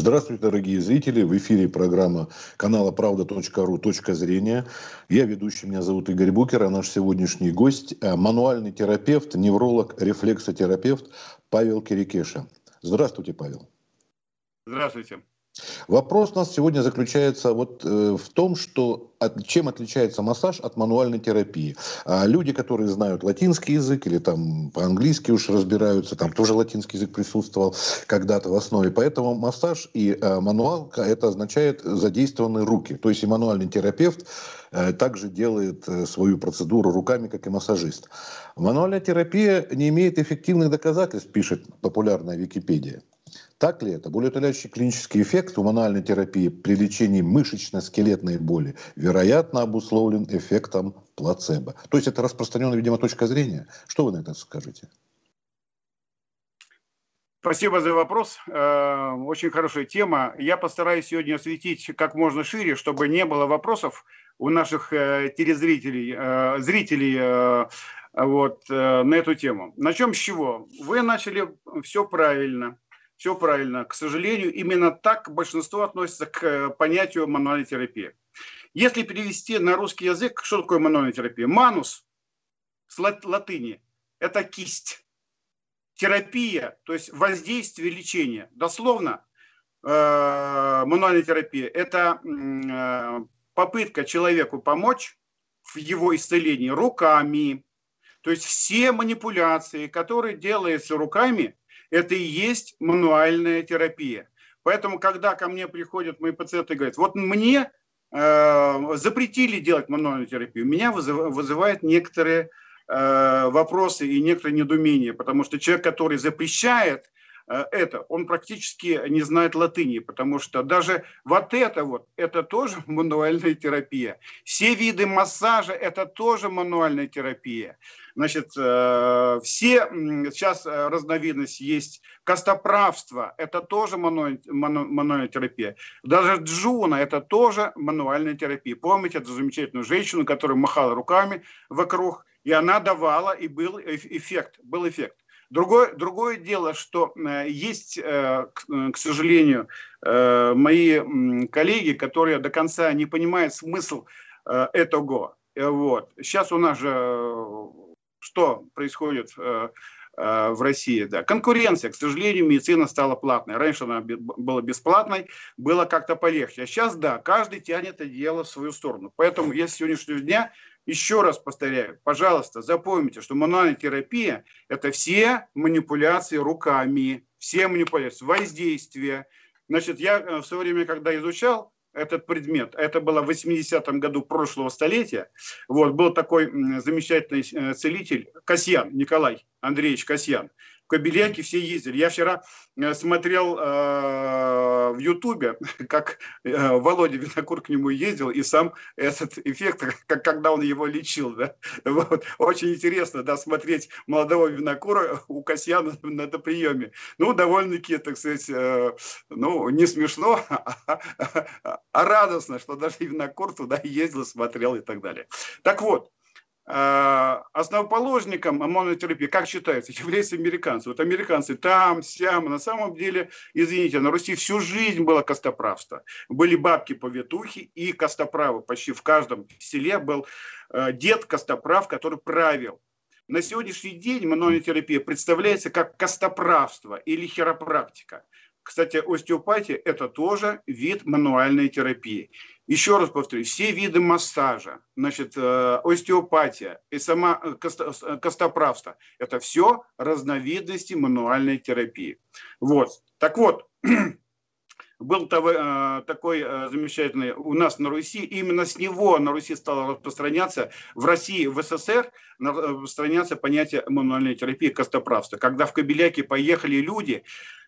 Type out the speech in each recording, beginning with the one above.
Здравствуйте, дорогие зрители. В эфире программа канала правда.ру «Точка зрения». Я ведущий, меня зовут Игорь Букер, а наш сегодняшний гость – мануальный терапевт, невролог, рефлексотерапевт Павел Кирикеша. Здравствуйте, Павел. Здравствуйте. Вопрос у нас сегодня заключается вот э, в том, что чем отличается массаж от мануальной терапии. А люди, которые знают латинский язык или там по-английски уж разбираются, там тоже латинский язык присутствовал когда-то в основе. Поэтому массаж и э, мануалка это означает задействованные руки. То есть и мануальный терапевт э, также делает свою процедуру руками, как и массажист. Мануальная терапия не имеет эффективных доказательств, пишет популярная Википедия. Так ли это? Болеутоляющий клинический эффект гуманальной терапии при лечении мышечно-скелетной боли вероятно обусловлен эффектом плацебо. То есть это распространенная, видимо, точка зрения. Что вы на это скажете? Спасибо за вопрос. Э, очень хорошая тема. Я постараюсь сегодня осветить как можно шире, чтобы не было вопросов у наших э, телезрителей, э, зрителей вот, на эту тему. Начнем с чего? Вы начали все правильно все правильно. К сожалению, именно так большинство относится к э, понятию мануальной терапии. Если перевести на русский язык, что такое мануальная терапия? Манус с латыни – это кисть. Терапия, то есть воздействие, лечение. Дословно, э, мануальная терапия – это э, попытка человеку помочь в его исцелении руками. То есть все манипуляции, которые делаются руками, это и есть мануальная терапия. Поэтому, когда ко мне приходят мои пациенты и говорят, вот мне э, запретили делать мануальную терапию, меня вызыв, вызывает некоторые э, вопросы и некоторые недоумения, потому что человек, который запрещает это, он практически не знает латыни, потому что даже вот это вот, это тоже мануальная терапия. Все виды массажа, это тоже мануальная терапия. Значит, э, все, сейчас э, разновидность есть костоправство, это тоже мануальная терапия. Даже джуна, это тоже мануальная терапия. Помните эту замечательную женщину, которая махала руками вокруг, и она давала, и был эффект, был эффект. Другое, другое дело, что э, есть, э, к сожалению, э, мои коллеги, которые до конца не понимают смысл этого. Вот. Сейчас у нас же что происходит в России. Да. Конкуренция, к сожалению, медицина стала платной. Раньше она была бесплатной, было как-то полегче. А сейчас, да, каждый тянет это дело в свою сторону. Поэтому я с сегодняшнего дня еще раз повторяю, пожалуйста, запомните, что мануальная терапия – это все манипуляции руками, все манипуляции, воздействие. Значит, я э, в свое время, когда изучал этот предмет, это было в 80-м году прошлого столетия, вот, был такой замечательный э, целитель Касьян, Николай Андреевич Касьян. Кобеляки все ездили. Я вчера э, смотрел э, в Ютубе, как э, Володя Винокур к нему ездил, и сам этот эффект, как когда он его лечил. Да? Вот. Очень интересно да, смотреть молодого Винокура у Касьяна на, на приеме. Ну, довольно-таки, так сказать, ну, не смешно, а, а, а радостно, что даже Винокур туда ездил, смотрел и так далее. Так вот, а, основоположником омонотерапии, как считается, являются американцы. Вот американцы там, сям, на самом деле, извините, на Руси всю жизнь было костоправство. Были бабки-повитухи и костоправы. Почти в каждом селе был э, дед костоправ, который правил. На сегодняшний день манотерапия представляется как костоправство или хиропрактика. Кстати, остеопатия – это тоже вид мануальной терапии. Еще раз повторю, все виды массажа, значит, э, остеопатия и сама э, э, костоправство – это все разновидности мануальной терапии. Вот. Так вот, был такой замечательный у нас на Руси, именно с него на Руси стало распространяться, в России, в СССР распространяться понятие мануальной терапии костоправства. Когда в Кобеляке поехали люди,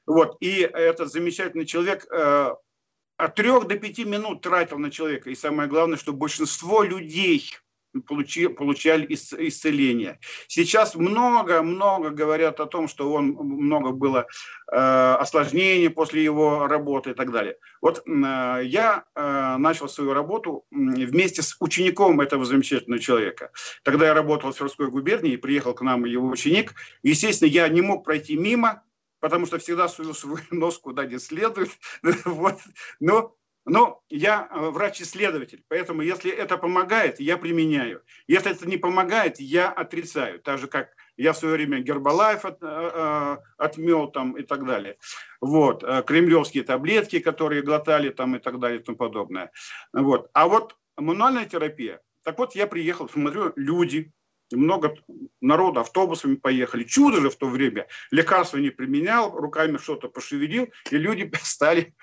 вот, и этот замечательный человек от трех до пяти минут тратил на человека. И самое главное, что большинство людей получи, получали исцеление. Сейчас много-много говорят о том, что он много было э, осложнений после его работы и так далее. Вот э, я э, начал свою работу вместе с учеником этого замечательного человека. Тогда я работал в Тверской губернии, приехал к нам его ученик. Естественно, я не мог пройти мимо потому что всегда сую свой нос куда не следует. вот. Но но я э, врач-исследователь, поэтому если это помогает, я применяю. Если это не помогает, я отрицаю. Так же, как я в свое время Гербалайф от, э, э отмел там и так далее. Вот. Кремлевские таблетки, которые глотали там и так далее и тому подобное. Вот. А вот мануальная терапия. Так вот, я приехал, смотрю, люди, много народа автобусами поехали. Чудо же в то время. Лекарства не применял, руками что-то пошевелил, и люди стали,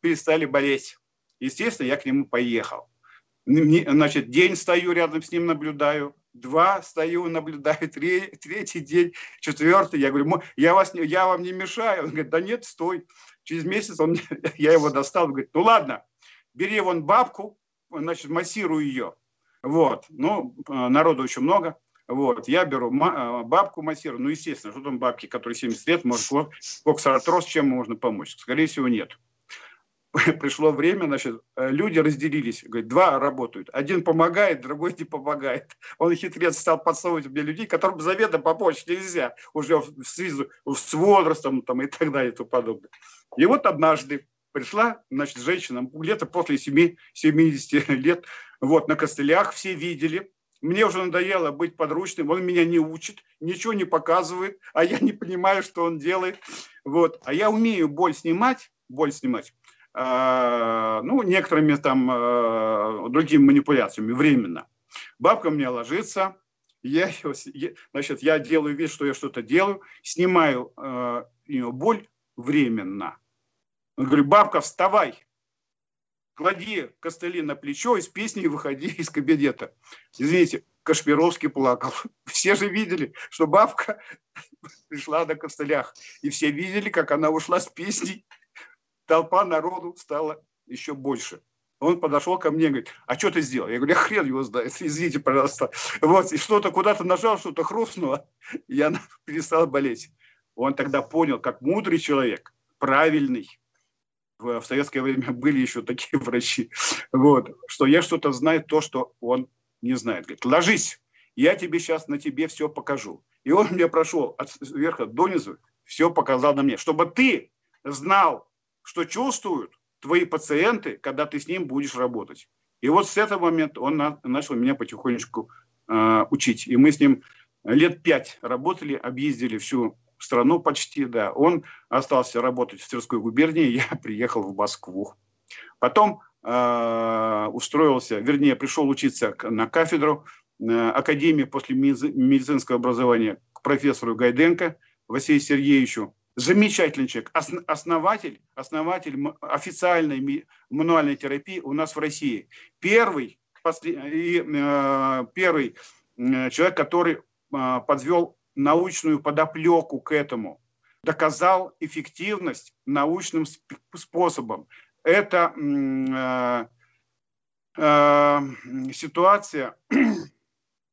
перестали болеть. Естественно, я к нему поехал. Значит, день стою рядом с ним, наблюдаю. Два стою, наблюдаю. Три, третий день, четвертый. Я говорю, я, вас, я вам не мешаю. Он говорит, да нет, стой. Через месяц он, я его достал. Он говорит, ну ладно, бери вон бабку, значит, массируй ее. Вот. Ну, народу очень много. Вот, я беру бабку массирую, ну, естественно, что там бабки, которые 70 лет, может, коксартроз, чем можно помочь? Скорее всего, нет. пришло время, значит, э, люди разделились. Говорит, два работают. Один помогает, другой не помогает. Он хитрец стал подсовывать мне людей, которым заведомо помочь нельзя. Уже в связи с возрастом там, и так далее и тому подобное. И вот однажды пришла, значит, женщина, где-то после 7, 70 лет, вот, на костылях, все видели, мне уже надоело быть подручным, он меня не учит, ничего не показывает, а я не понимаю, что он делает. Вот. А я умею боль снимать, боль снимать. А, ну, некоторыми там а, другими манипуляциями временно. Бабка мне ложится, я, значит, я делаю вид, что я что-то делаю, снимаю э, ее боль временно. Говорю, бабка, вставай, клади костыли на плечо и с песней выходи из кабинета. Извините, Кашпировский плакал. Все же видели, что бабка пришла на костылях. И все видели, как она ушла с песней толпа народу стала еще больше. Он подошел ко мне и говорит, а что ты сделал? Я говорю, я хрен его знает, извините, пожалуйста. Вот, и что-то куда-то нажал, что-то хрустнуло, и она перестала болеть. Он тогда понял, как мудрый человек, правильный, в, в советское время были еще такие врачи, вот, что я что-то знаю, то, что он не знает. Говорит, ложись, я тебе сейчас на тебе все покажу. И он мне прошел от верха до низу, все показал на мне, чтобы ты знал, что чувствуют твои пациенты, когда ты с ним будешь работать. И вот с этого момента он на, начал меня потихонечку э, учить. И мы с ним лет пять работали, объездили всю страну почти, да. Он остался работать в Тверской губернии, я приехал в Москву. Потом э, устроился, вернее, пришел учиться на кафедру э, Академии после медицинского образования к профессору Гайденко Василию Сергеевичу замечательный человек, основатель, основатель официальной мануальной терапии у нас в России. Первый, и, э, первый э, человек, который э, подвел научную подоплеку к этому, доказал эффективность научным способом. Это ситуация Э,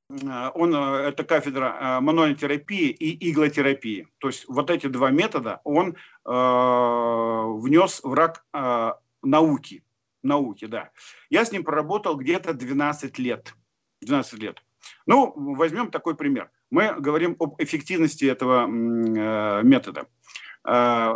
он, э, это кафедра э, мануальной и иглотерапии. То есть вот эти два метода он э, внес в рак э, науки. Науки, да. Я с ним проработал где-то 12 лет. 12 лет. Ну, возьмем такой пример. Мы говорим об эффективности этого э, метода. Э,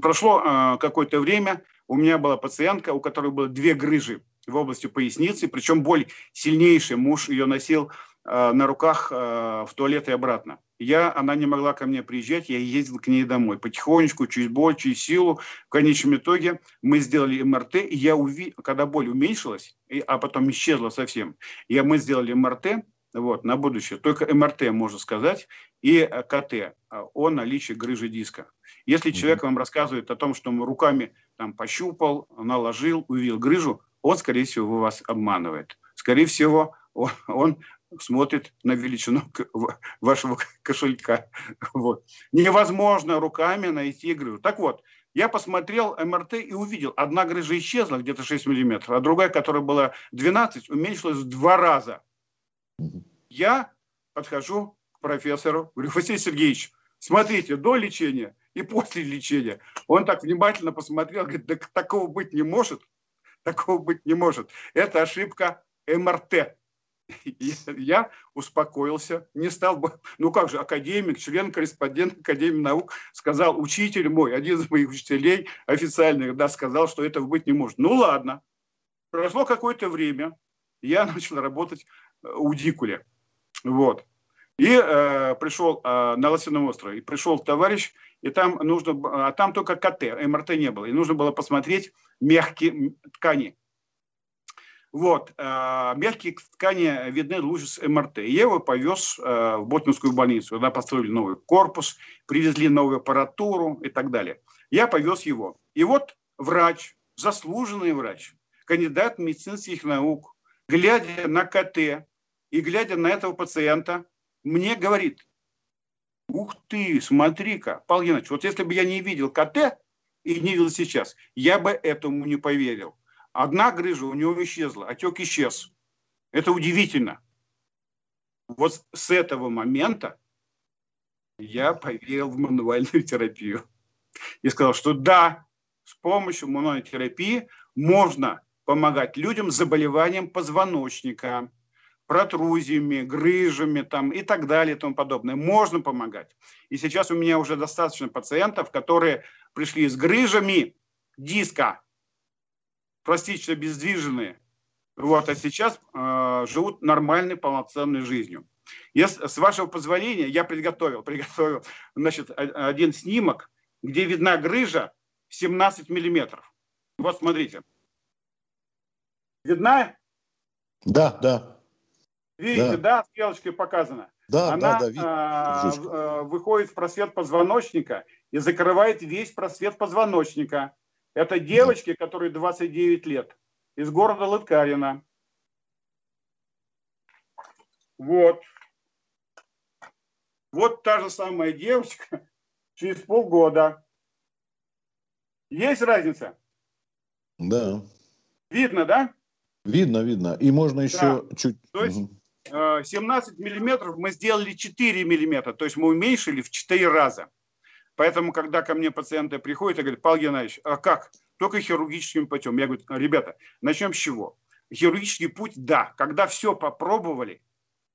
прошло э, какое-то время, у меня была пациентка, у которой было две грыжи в области поясницы, причем боль сильнейшая, муж ее носил э, на руках э, в туалет и обратно. Я, она не могла ко мне приезжать, я ездил к ней домой. Потихонечку, через боль, через силу. В конечном итоге мы сделали МРТ, и я увидел, когда боль уменьшилась, и, а потом исчезла совсем, я, мы сделали МРТ, вот, на будущее. Только МРТ, можно сказать, и э, КТ э, о наличии грыжи диска. Если человек вам рассказывает о том, что он руками там пощупал, наложил, увидел грыжу, он, скорее всего, вас обманывает. Скорее всего, он, он смотрит на величину вашего кошелька. Вот. Невозможно руками найти грыжу. Так вот, я посмотрел МРТ и увидел, одна грыжа исчезла, где-то 6 миллиметров, а другая, которая была 12, уменьшилась в два раза. Я подхожу к профессору, говорю, Василий Сергеевич, смотрите, до лечения и после лечения. Он так внимательно посмотрел, говорит, да такого быть не может. Такого быть не может. Это ошибка МРТ. я успокоился, не стал бы, ну как же, академик, член-корреспондент Академии наук, сказал, учитель мой, один из моих учителей официальных, да, сказал, что этого быть не может. Ну ладно, прошло какое-то время, я начал работать э, у Дикуля, вот. И э, пришел э, на Лосином острове, и пришел товарищ, и там нужно, а там только КТ, МРТ не было, и нужно было посмотреть мягкие ткани. Вот, э, мягкие ткани видны лучше с МРТ. И я его повез э, в Ботнинскую больницу. Когда построили новый корпус, привезли новую аппаратуру и так далее. Я повез его. И вот врач, заслуженный врач, кандидат медицинских наук, глядя на КТ и глядя на этого пациента, мне говорит, ух ты, смотри-ка, Павел Геннадьевич, вот если бы я не видел КТ и не видел сейчас, я бы этому не поверил. Одна грыжа у него исчезла, отек исчез. Это удивительно. Вот с этого момента я поверил в мануальную терапию. И сказал, что да, с помощью мануальной терапии можно помогать людям с заболеванием позвоночника, протрузиями, грыжами там, и так далее и тому подобное. Можно помогать. И сейчас у меня уже достаточно пациентов, которые пришли с грыжами диска, пластично обездвиженные, вот, а сейчас э, живут нормальной, полноценной жизнью. Если, с вашего позволения, я приготовил, приготовил значит, один снимок, где видна грыжа 17 миллиметров. Вот смотрите. Видна? Да, да. Видите, да, да стрелочкой показано. Да, Она да, да, э, выходит в просвет позвоночника и закрывает весь просвет позвоночника. Это девочки, которые 29 лет, из города Лыткарина. Вот. Вот та же самая девочка через полгода. Есть разница? Да. Видно, да? Видно, видно. И можно еще да. чуть... То есть угу. 17 миллиметров мы сделали 4 миллиметра, то есть мы уменьшили в 4 раза. Поэтому, когда ко мне пациенты приходят и говорят, Павел Геннадьевич, а как? Только хирургическим путем. Я говорю, ребята, начнем с чего? Хирургический путь, да. Когда все попробовали,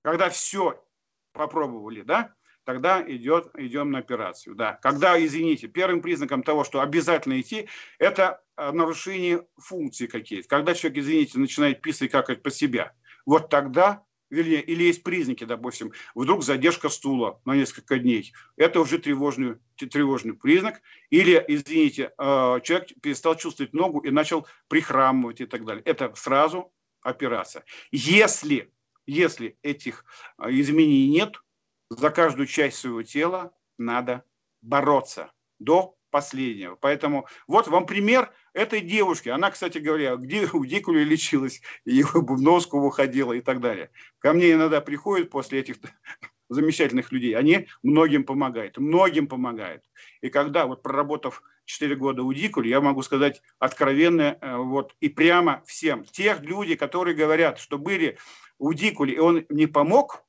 когда все попробовали, да, тогда идет, идем на операцию. Да. Когда, извините, первым признаком того, что обязательно идти, это э, нарушение функции какие-то. Когда человек, извините, начинает писать как по себя, вот тогда вернее, или есть признаки, допустим, вдруг задержка стула на несколько дней, это уже тревожный, тревожный признак, или, извините, э, человек перестал чувствовать ногу и начал прихрамывать и так далее. Это сразу операция. Если, если этих э, изменений нет, за каждую часть своего тела надо бороться до последнего. Поэтому вот вам пример этой девушки. Она, кстати говоря, где у Дикуля лечилась, и в Бубновскую выходила и так далее. Ко мне иногда приходят после этих замечательных людей. Они многим помогают, многим помогают. И когда, вот проработав 4 года у Дикуля, я могу сказать откровенно э, вот, и прямо всем. Тех людей, которые говорят, что были у Дикуля, и он не помог,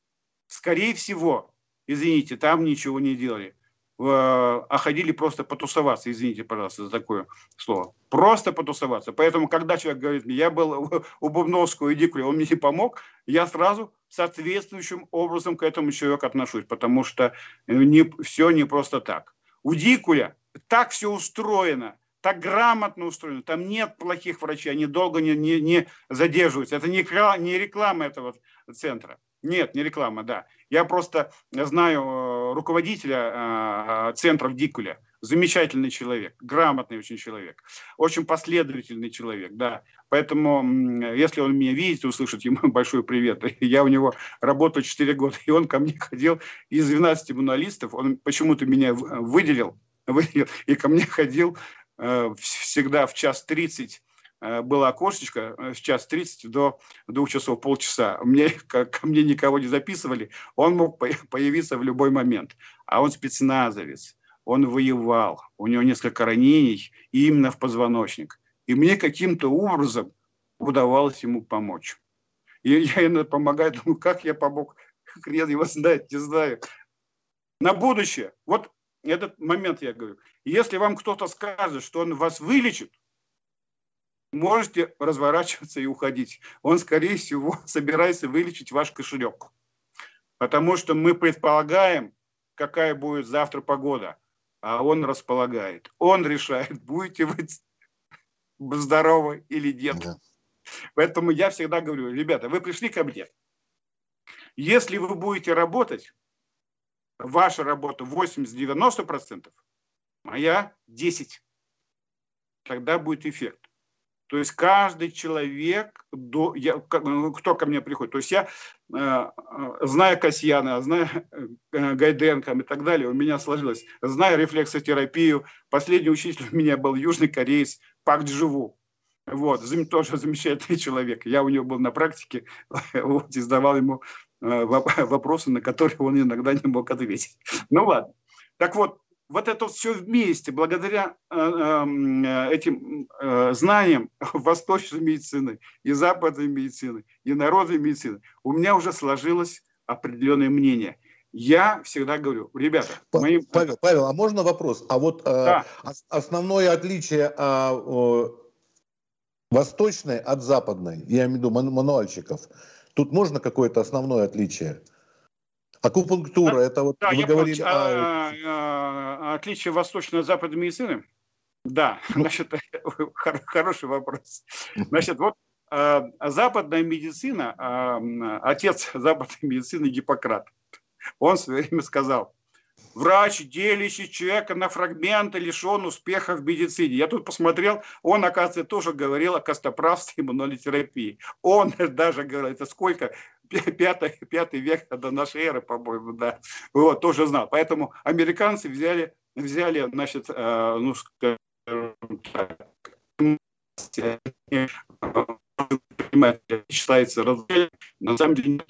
скорее всего, извините, там ничего не делали а ходили просто потусоваться, извините, пожалуйста, за такое слово. Просто потусоваться. Поэтому, когда человек говорит мне, я был у Бубновского и он мне не помог, я сразу соответствующим образом к этому человеку отношусь, потому что не, все не просто так. У Дикуля так все устроено, так грамотно устроено, там нет плохих врачей, они долго не, не, не задерживаются. Это не, не реклама этого центра. Нет, не реклама, да. Я просто знаю э, руководителя э, центров Дикуля. Замечательный человек, грамотный очень человек, очень последовательный человек, да. Поэтому, если он меня видит, услышит ему большой привет. Я у него работал 4 года, и он ко мне ходил из 12 мануалистов, он почему-то меня выделил, выделил и ко мне ходил э, всегда в час 30 Э, было окошечко э, час 30 до двух часов, полчаса. Мне, ко, мне никого не записывали, он мог появиться в любой момент. А он спецназовец, он воевал, у него несколько ранений именно в позвоночник. И мне каким-то образом удавалось ему помочь. И я иногда помогаю, думаю, как я помог, хрен его знает, не знаю. На будущее, вот этот момент я говорю, если вам кто-то скажет, что он вас вылечит, можете разворачиваться и уходить. Он, скорее всего, собирается вылечить ваш кошелек. Потому что мы предполагаем, какая будет завтра погода, а он располагает. Он решает, будете вы здоровы или нет. Да. Поэтому я всегда говорю, ребята, вы пришли ко мне. Если вы будете работать, ваша работа 80-90%, моя 10%. Тогда будет эффект. То есть каждый человек, до, я, ну, кто ко мне приходит, то есть я, э, э зная Касьяна, зная э, Гайденко и так далее, у меня сложилось, зная рефлексотерапию, последний учитель у меня был южный кореец Пак Дживу. Вот, тоже замечательный человек. Я у него был на практике, вот, и задавал ему вопросы, на которые он иногда не мог ответить. Ну ладно. Так вот, вот это все вместе, благодаря э, эм, э, этим э, знаниям восточной медицины и западной медицины, и народной медицины, у меня уже сложилось определенное мнение. Я всегда говорю, ребята, моим... Павел, Павел, а можно вопрос? А вот да. э, основное отличие э, восточной от западной, я имею в виду мануальщиков, тут можно какое-то основное отличие? Акупунктура, это вот да, вы говорили... Понял, о... А, а, отличие восточной и западной медицины? Да, ну. значит, хороший вопрос. Значит, вот а, западная медицина, отец западной медицины Гиппократ, он в свое время сказал, врач, делящий человека на фрагменты, лишен успеха в медицине. Я тут посмотрел, он, оказывается, тоже говорил о костоправстве и иммунотерапии. Он даже говорил, это сколько, пятый, пятый век до нашей эры, по-моему, да, вот, тоже знал. Поэтому американцы взяли, взяли значит, э, ну, скажем так, считается на самом деле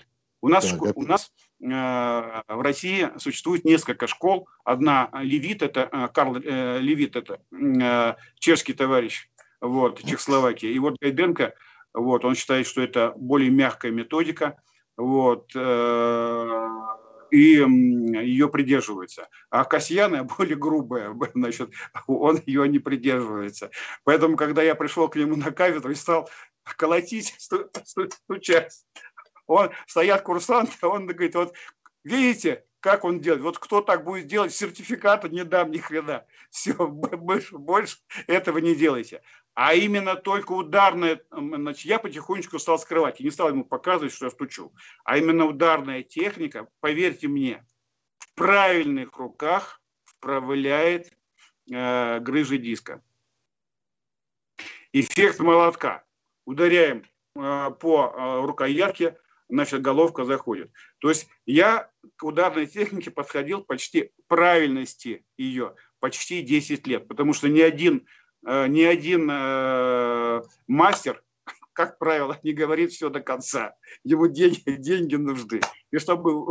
У нас, да, у нас э, в России существует несколько школ. Одна Левит, это э, Карл э, Левит, это э, чешский товарищ, вот, Чехословакия. И вот Гайденко вот, он считает, что это более мягкая методика, вот, э, и ее придерживается. А Касьяна более грубая, значит, он ее не придерживается. Поэтому, когда я пришел к нему на кафедру и стал колотить, стучать, он, стоят курсанты, он говорит, вот видите, как он делает. Вот кто так будет делать, сертификата не дам ни хрена. Все, больше, больше этого не делайте. А именно только ударная, значит, я потихонечку стал скрывать и не стал ему показывать, что я стучу. А именно ударная техника, поверьте мне, в правильных руках вправляет э, грыжи диска. Эффект молотка. Ударяем э, по э, рукоятке, значит, головка заходит. То есть я к ударной технике подходил почти правильности ее почти 10 лет, потому что ни один, ни один э, мастер, как правило, не говорит все до конца. Ему деньги, деньги нужны. И чтобы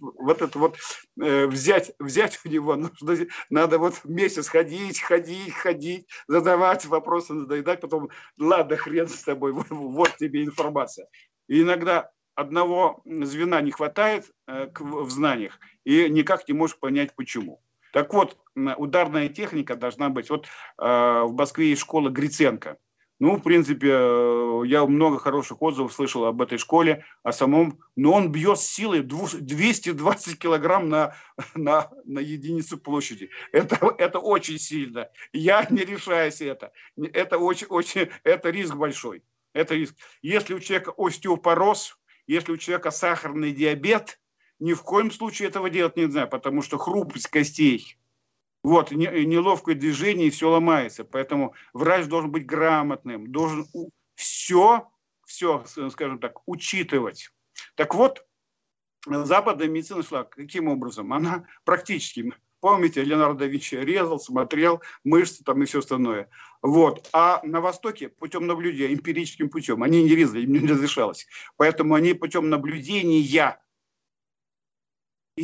вот это вот э, взять, взять у него, нужно, надо вот месяц ходить, ходить, ходить, задавать вопросы, надоедать, потом, ладно, хрен с тобой, вот, тебе информация. И иногда одного звена не хватает э, в знаниях, и никак не можешь понять, почему. Так вот, ударная техника должна быть. Вот э, в Москве есть школа Гриценко. Ну, в принципе, э, я много хороших отзывов слышал об этой школе, о самом, но он бьет с силой 220 килограмм на, на, на единицу площади. Это, это очень сильно. Я не решаюсь это. Это очень, очень, это риск большой. Это риск. Если у человека остеопороз, если у человека сахарный диабет, ни в коем случае этого делать нельзя, потому что хрупкость костей, вот, неловкое движение, и все ломается. Поэтому врач должен быть грамотным, должен все, все, скажем так, учитывать. Так вот, западная медицина шла каким образом? Она практически Помните, Леонардо да Винчи резал, смотрел, мышцы там и все остальное. Вот. А на Востоке путем наблюдения, эмпирическим путем, они не резали, им не разрешалось. Поэтому они путем наблюдения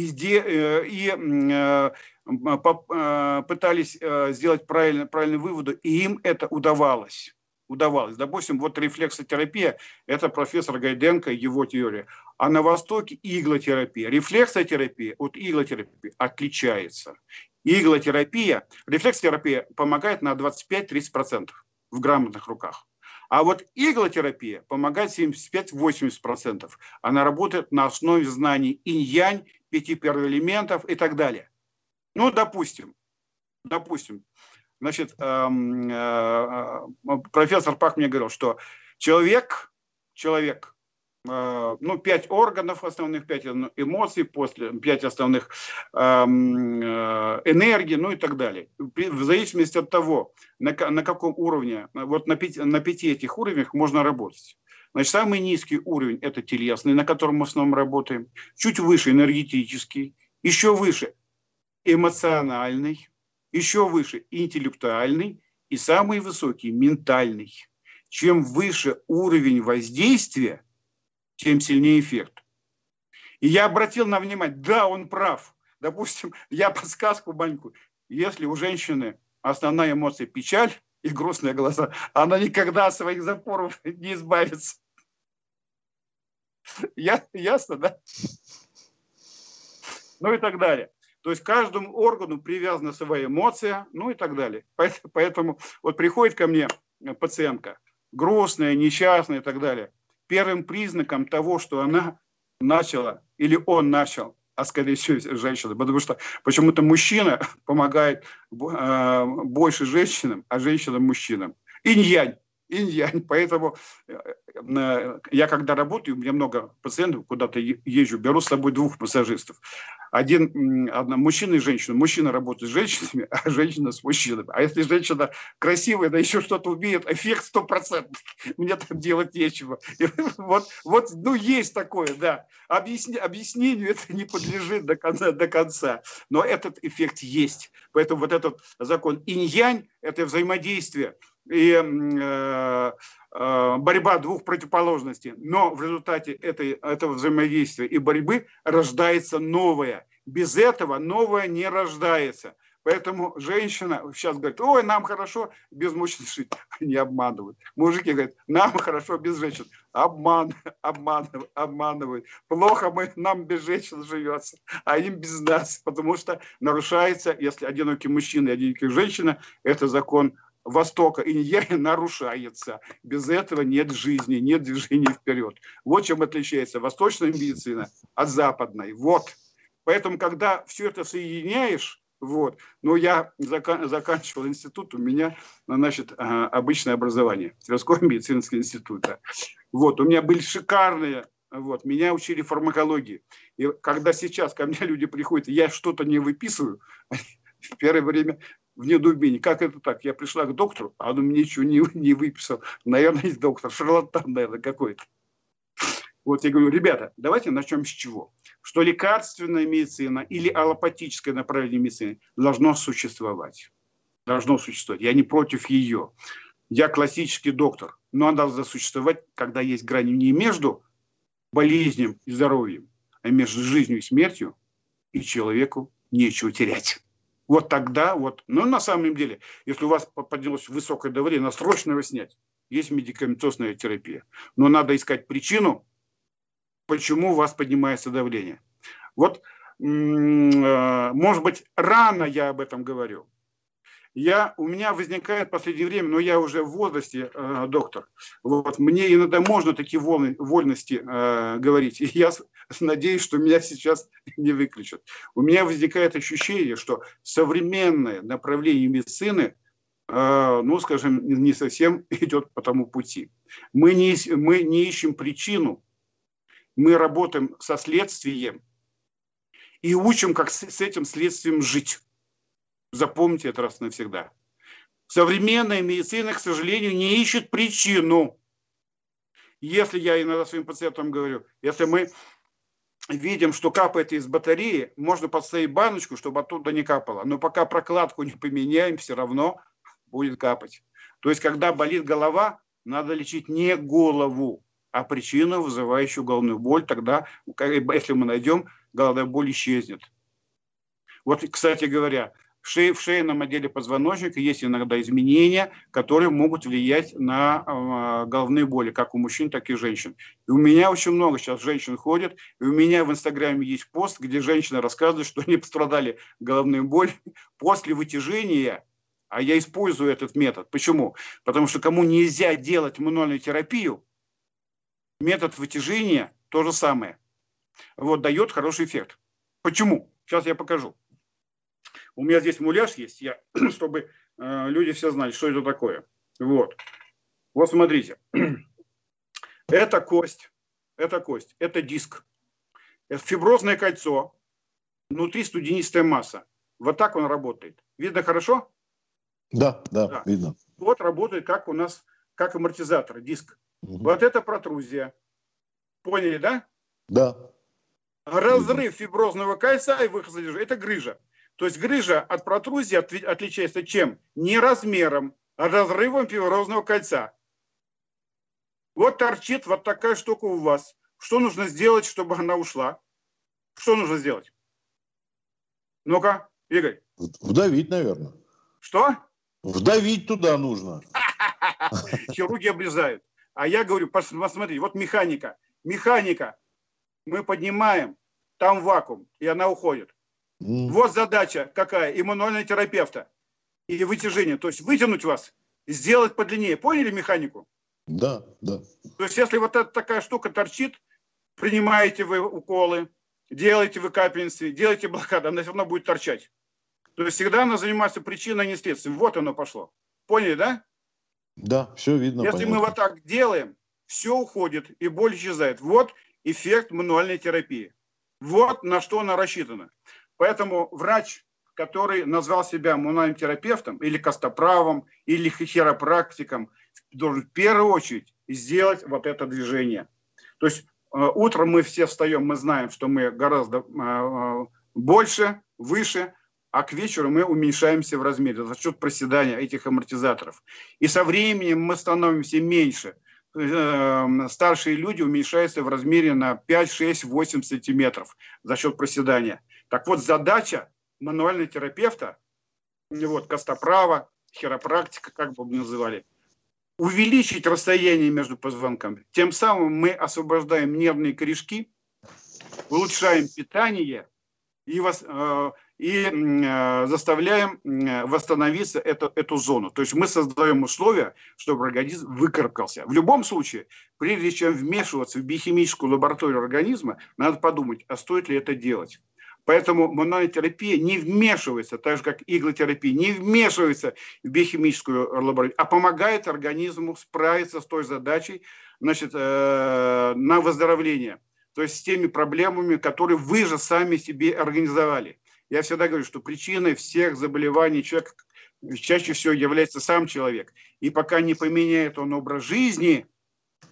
и, э, и э, э, пытались сделать правильно, правильные выводы, и им это удавалось удавалось. Допустим, вот рефлексотерапия – это профессор Гайденко, его теория. А на Востоке иглотерапия. Рефлексотерапия от иглотерапии отличается. Иглотерапия, рефлексотерапия помогает на 25-30%. в грамотных руках. А вот иглотерапия помогает 75-80%. Она работает на основе знаний инь-янь, пяти первоэлементов и так далее. Ну, допустим, допустим, значит, эм, э, э, профессор Пак мне говорил, что человек, человек Э, ну, пять органов основных, пять эмоций, после, пять основных эм, э, энергий, ну и так далее. В зависимости от того, на, на каком уровне, вот на пяти, на пяти этих уровнях можно работать. Значит, самый низкий уровень – это телесный, на котором мы в основном работаем. Чуть выше – энергетический. Еще выше – эмоциональный. Еще выше – интеллектуальный. И самый высокий – ментальный. Чем выше уровень воздействия – тем сильнее эффект. И я обратил на внимание, да, он прав. Допустим, я подсказку маленькую. Если у женщины основная эмоция печаль и грустные глаза, она никогда от своих запоров не избавится. Я, ясно, да? Ну и так далее. То есть каждому органу привязана своя эмоция, ну и так далее. Поэтому, поэтому вот приходит ко мне пациентка, грустная, несчастная и так далее первым признаком того, что она начала или он начал, а скорее всего женщина, потому что почему-то мужчина помогает э, больше женщинам, а женщинам мужчинам. Инь-янь инь-янь. Поэтому э, э, я когда работаю, у меня много пациентов, куда-то езжу, беру с собой двух массажистов. Один, одна, мужчина и женщина. Мужчина работает с женщинами, а женщина с мужчинами. А если женщина красивая, да еще что-то умеет, эффект стопроцентный. Мне там делать нечего. И вот, вот, ну, есть такое, да. Объясни, объяснению это не подлежит до конца, до конца. Но этот эффект есть. Поэтому вот этот закон инь-янь – это взаимодействие и э, э, борьба двух противоположностей. Но в результате этой, этого взаимодействия и борьбы рождается новое. Без этого новое не рождается. Поэтому женщина сейчас говорит, ой, нам хорошо без мужчин жить. Они обманывают. Мужики говорят, нам хорошо без женщин. Обман, обманывают, обманывают. Плохо мы, нам без женщин живется, а им без нас. Потому что нарушается, если одинокий мужчина и одинокая женщина, это закон Востока и Ньяя нарушается. Без этого нет жизни, нет движения вперед. Вот чем отличается восточная медицина от западной. Вот. Поэтому, когда все это соединяешь, вот. Но я закан, заканчивал институт, у меня значит, а, обычное образование, Тверской медицинский институт. Вот. У меня были шикарные вот, меня учили фармакологии. И когда сейчас ко мне люди приходят, я что-то не выписываю, в первое время в недоумении. Как это так? Я пришла к доктору, а он мне ничего не, не выписал. Наверное, есть доктор, шарлатан, наверное, какой-то. Вот я говорю, ребята, давайте начнем с чего? Что лекарственная медицина или аллопатическое направление медицины должно существовать. Должно существовать. Я не против ее. Я классический доктор, но она должна существовать, когда есть грани не между болезнью и здоровьем, а между жизнью и смертью, и человеку нечего терять. Вот тогда, вот, ну на самом деле, если у вас поднялось высокое давление, надо срочно его снять. Есть медикаментозная терапия. Но надо искать причину, почему у вас поднимается давление. Вот, э, может быть, рано я об этом говорю я, у меня возникает в последнее время, но я уже в возрасте, э, доктор, вот, мне иногда можно такие волны, вольности э, говорить, и я надеюсь, что меня сейчас не выключат. У меня возникает ощущение, что современное направление медицины, э, ну, скажем, не совсем идет по тому пути. Мы не, мы не ищем причину, мы работаем со следствием и учим, как с, с этим следствием жить. Запомните это раз навсегда. Современная медицина, к сожалению, не ищет причину. Если я иногда своим пациентам говорю, если мы видим, что капает из батареи, можно подставить баночку, чтобы оттуда не капало. Но пока прокладку не поменяем, все равно будет капать. То есть, когда болит голова, надо лечить не голову, а причину, вызывающую головную боль. Тогда, если мы найдем, головная боль исчезнет. Вот, кстати говоря, шее, в шейном отделе позвоночника есть иногда изменения, которые могут влиять на э, головные боли, как у мужчин, так и женщин. И у меня очень много сейчас женщин ходит, и у меня в Инстаграме есть пост, где женщины рассказывают, что они пострадали головной болью после вытяжения А я использую этот метод. Почему? Потому что кому нельзя делать мануальную терапию, метод вытяжения то же самое. Вот, дает хороший эффект. Почему? Сейчас я покажу. У меня здесь муляж есть, я, чтобы э, люди все знали, что это такое. Вот. Вот смотрите. Это кость. Это кость. Это диск. Это фиброзное кольцо. Внутри студенистая масса. Вот так он работает. Видно хорошо? Да, да, да. видно. Вот работает как у нас, как амортизатор, диск. Угу. Вот это протрузия. Поняли, да? Да. Разрыв фиброзного кольца и выход содержания – это грыжа. То есть грыжа от протрузии отличается чем? Не размером, а разрывом фиброзного кольца. Вот торчит вот такая штука у вас. Что нужно сделать, чтобы она ушла? Что нужно сделать? Ну-ка, Игорь. Вдавить, наверное. Что? Вдавить туда нужно. Хирурги обрезают. А я говорю, посмотри, вот механика. Механика. Мы поднимаем, там вакуум, и она уходит. Mm. Вот задача какая, иммунольного терапевта или вытяжение. То есть вытянуть вас, сделать подлиннее. Поняли механику? Да, да. То есть если вот эта такая штука торчит, принимаете вы уколы, делаете вы капельницы, делаете блокаду, она все равно будет торчать. То есть всегда она занимается причиной, а не следствием. Вот оно пошло. Поняли, да? Да, все видно. Если понятно. мы вот так делаем, все уходит и боль исчезает. Вот эффект мануальной терапии. Вот на что она рассчитана. Поэтому врач, который назвал себя мануальным терапевтом или костоправом, или хиропрактиком, должен в первую очередь сделать вот это движение. То есть э, утром мы все встаем, мы знаем, что мы гораздо э, э, больше, выше, а к вечеру мы уменьшаемся в размере за счет проседания этих амортизаторов. И со временем мы становимся меньше – Эм, старшие люди уменьшаются в размере на 5, 6, 8 сантиметров за счет проседания. Так вот, задача мануального терапевта, вот, костоправа, хиропрактика, как бы мы называли, увеличить расстояние между позвонками. Тем самым мы освобождаем нервные корешки, улучшаем питание и вас, э, и э, заставляем восстановиться эту, эту зону. То есть мы создаем условия, чтобы организм выкарабкался. В любом случае, прежде чем вмешиваться в биохимическую лабораторию организма, надо подумать, а стоит ли это делать. Поэтому монотерапия не вмешивается, так же как иглотерапия, не вмешивается в биохимическую лабораторию, а помогает организму справиться с той задачей значит, э, на выздоровление. То есть с теми проблемами, которые вы же сами себе организовали. Я всегда говорю, что причиной всех заболеваний человека чаще всего является сам человек. И пока не поменяет он образ жизни,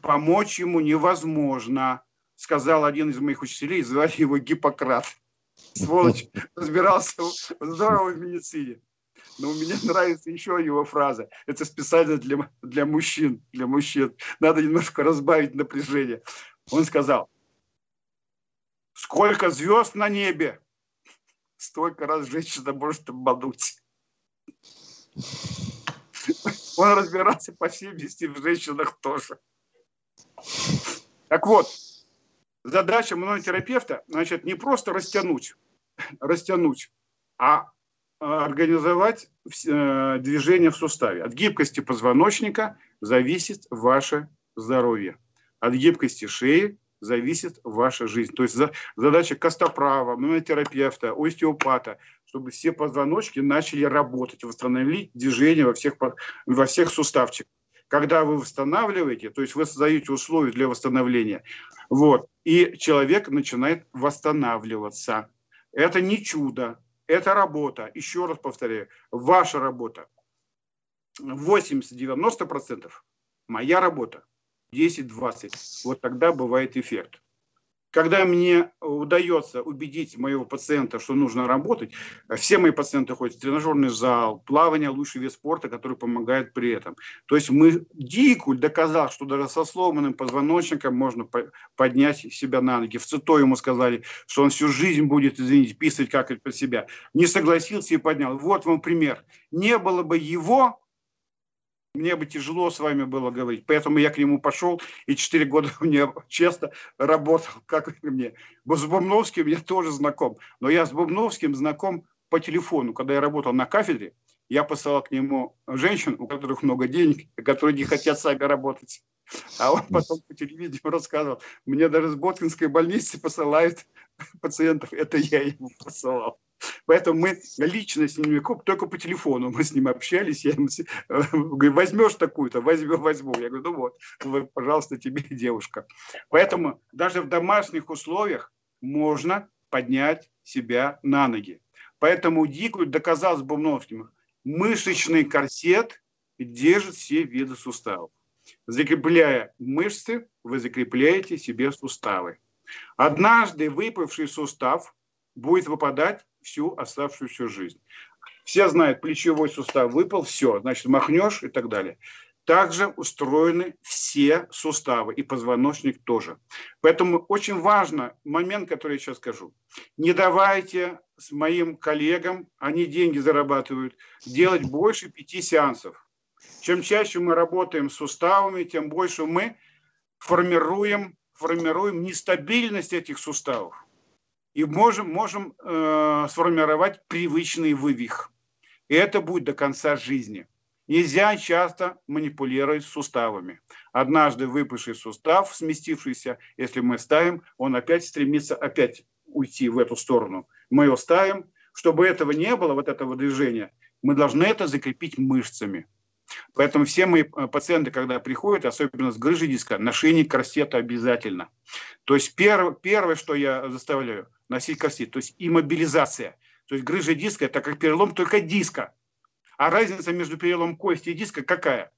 помочь ему невозможно, сказал один из моих учителей, звали его Гиппократ. Сволочь, разбирался здорово в медицине. Но у меня нравится еще его фраза. Это специально для, для мужчин. Для мужчин. Надо немножко разбавить напряжение. Он сказал, сколько звезд на небе, столько раз женщина может обмануть. Он разбирался по 70 в женщинах тоже. Так вот, задача монотерапевта, значит, не просто растянуть, растянуть, а организовать э, движение в суставе. От гибкости позвоночника зависит ваше здоровье. От гибкости шеи зависит ваша жизнь. То есть задача костоправа, терапевта, остеопата, чтобы все позвоночки начали работать, восстановить движение во всех, во всех суставчиках. Когда вы восстанавливаете, то есть вы создаете условия для восстановления, вот, и человек начинает восстанавливаться. Это не чудо, это работа. Еще раз повторяю, ваша работа. 80-90% моя работа. 10-20. Вот тогда бывает эффект. Когда мне удается убедить моего пациента, что нужно работать, все мои пациенты ходят в тренажерный зал, плавание – лучший вид спорта, который помогает при этом. То есть мы Дикуль доказал, что даже со сломанным позвоночником можно поднять себя на ноги. В ЦИТО ему сказали, что он всю жизнь будет, извините, писать как под себя. Не согласился и поднял. Вот вам пример. Не было бы его, мне бы тяжело с вами было говорить. Поэтому я к нему пошел и четыре года мне честно работал, как мне. С Бубновским я тоже знаком. Но я с Бубновским знаком по телефону. Когда я работал на кафедре, я посылал к нему женщин, у которых много денег, которые не хотят сами работать. А он потом по телевидению рассказывал, мне даже с Боткинской больницы посылают пациентов, это я ему посылал. Поэтому мы лично с ними, только по телефону мы с ним общались. Я ему говорю, возьмешь такую-то, возьму, возьму. Я говорю, ну вот, пожалуйста, тебе девушка. Поэтому даже в домашних условиях можно поднять себя на ноги. Поэтому Дикую доказал с Бумновским, мышечный корсет держит все виды суставов. Закрепляя мышцы, вы закрепляете себе суставы. Однажды выпавший сустав будет выпадать всю оставшуюся жизнь. Все знают, плечевой сустав выпал, все, значит, махнешь и так далее. Также устроены все суставы и позвоночник тоже. Поэтому очень важно момент, который я сейчас скажу. Не давайте с моим коллегам, они деньги зарабатывают, делать больше пяти сеансов. Чем чаще мы работаем с суставами, тем больше мы формируем, формируем нестабильность этих суставов. И можем, можем э, сформировать привычный вывих. И это будет до конца жизни. Нельзя часто манипулировать суставами. Однажды выпавший сустав, сместившийся, если мы ставим, он опять стремится опять уйти в эту сторону. Мы его ставим. Чтобы этого не было, вот этого движения, мы должны это закрепить мышцами. Поэтому все мои э, пациенты, когда приходят, особенно с грыжей диска, ношение корсета обязательно. То есть первое, первое, что я заставляю, носить корсет, то есть иммобилизация. То есть грыжа диска – это как перелом только диска. А разница между переломом кости и диска какая?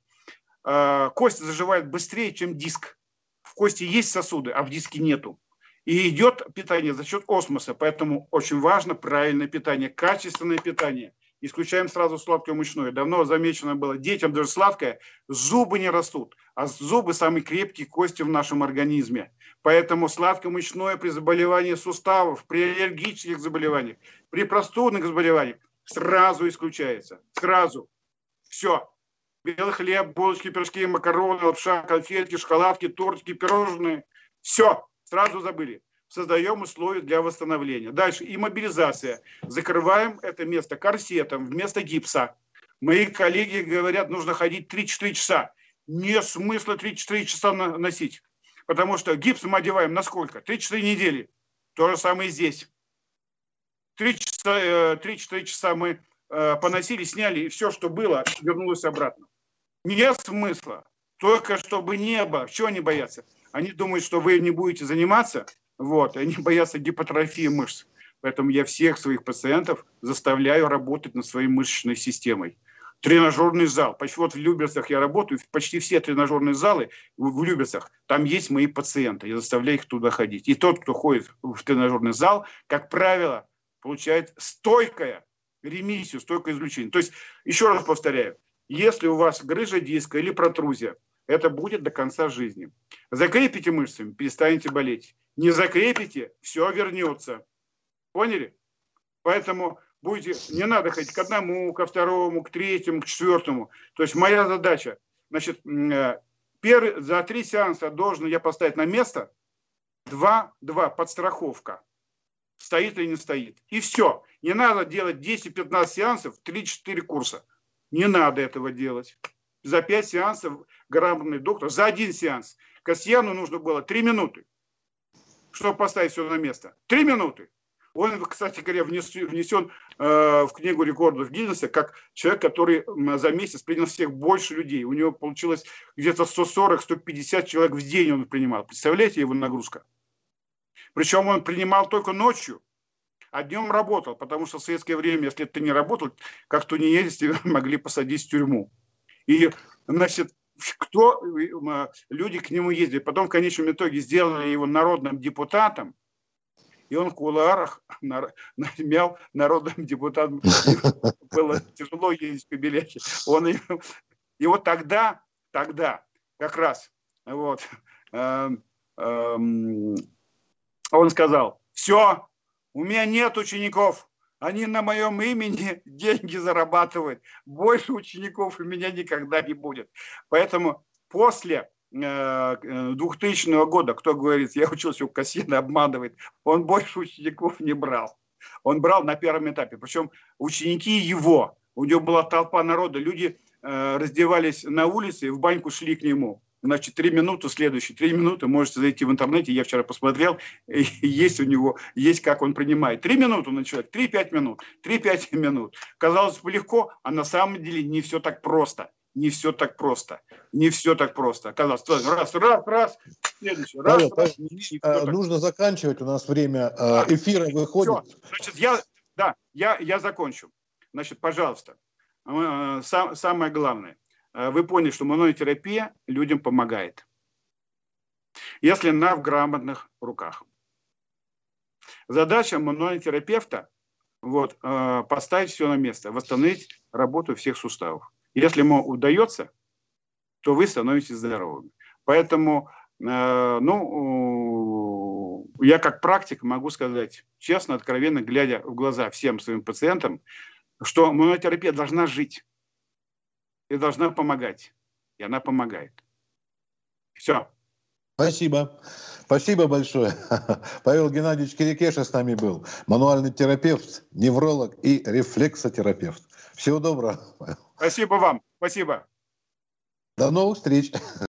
А, кость заживает быстрее, чем диск. В кости есть сосуды, а в диске нету. И идет питание за счет осмоса. Поэтому очень важно правильное питание, качественное питание исключаем сразу сладкое мучное. Давно замечено было, детям даже сладкое, зубы не растут, а зубы самые крепкие кости в нашем организме. Поэтому сладкое мучное при заболевании суставов, при аллергических заболеваниях, при простудных заболеваниях сразу исключается. Сразу. Все. Белый хлеб, булочки, пирожки, макароны, лапша, конфетки, шоколадки, тортики, пирожные. Все. Сразу забыли создаем условия для восстановления. Дальше, иммобилизация. Закрываем это место корсетом вместо гипса. Мои коллеги говорят, нужно ходить 3-4 часа. Нет смысла 3-4 часа носить. Потому что гипс мы одеваем на сколько? 3-4 недели. То же самое и здесь. 3-4 часа, э, часа мы э, поносили, сняли, и все, что было, вернулось обратно. Нет смысла. Только чтобы небо. Чего они боятся? Они думают, что вы не будете заниматься, вот, они боятся гипотрофии мышц. Поэтому я всех своих пациентов заставляю работать над своей мышечной системой. Тренажерный зал. Вот в Люберцах я работаю, почти все тренажерные залы в Люберцах, там есть мои пациенты. Я заставляю их туда ходить. И тот, кто ходит в тренажерный зал, как правило, получает стойкое ремиссию, стойкое излучение. То есть, еще раз повторяю, если у вас грыжа диска или протрузия, это будет до конца жизни. Закрепите мышцами, перестанете болеть. Не закрепите, все вернется. Поняли? Поэтому будете, не надо ходить к одному, ко второму, к третьему, к четвертому. То есть моя задача, значит, э, первый, за три сеанса должен я поставить на место, два, два, подстраховка. Стоит или не стоит. И все. Не надо делать 10-15 сеансов, 3-4 курса. Не надо этого делать. За 5 сеансов грамотный доктор, за один сеанс. Касьяну нужно было 3 минуты чтобы поставить все на место. Три минуты. Он, кстати говоря, внесен, э, в книгу рекордов Гиннесса как человек, который за месяц принял всех больше людей. У него получилось где-то 140-150 человек в день он принимал. Представляете его нагрузка? Причем он принимал только ночью, а днем работал, потому что в советское время, если ты не работал, как тунеядец, тебя могли посадить в тюрьму. И, значит, кто э, люди к нему ездили. Потом в конечном итоге сделали его народным депутатом, и он в кулуарах мял народным депутатом. Было тяжело ездить по билете. Он, и вот тогда, тогда как раз вот, э, э, он сказал, все, у меня нет учеников, они на моем имени деньги зарабатывают. Больше учеников у меня никогда не будет. Поэтому после 2000 э, года, кто говорит, я учился у Кассина, обманывает, он больше учеников не брал. Он брал на первом этапе. Причем ученики его, У него была толпа народа, люди э, раздевались на улице и в баньку шли к нему. Значит, три минуты, следующие три минуты, можете зайти в интернете, я вчера посмотрел, есть у него, есть как он принимает. Три минуты на человек, три-пять минут, три-пять минут. Казалось бы легко, а на самом деле не все так просто. Не все так просто. Не все так просто. Казалось, раз, раз, раз, следующий, раз, Павел, раз. Не, не а, нужно так. заканчивать, у нас время а, эфира выходит. Все. Значит, я, да, я, я закончу. Значит, пожалуйста, э, сам, самое главное – Э, вы поняли, что манотерапия людям помогает. Если она в грамотных руках. Задача манотерапевта вот, э, поставить все на место, восстановить работу всех суставов. Если ему удается, то вы становитесь здоровыми. Поэтому, э, ну, я как практик могу сказать честно, откровенно, глядя в глаза всем своим пациентам, что манотерапия должна жить и должна помогать. И она помогает. Все. Спасибо. Спасибо большое. Павел Геннадьевич Кирикеша с нами был. Мануальный терапевт, невролог и рефлексотерапевт. Всего доброго. Спасибо вам. Спасибо. До новых встреч.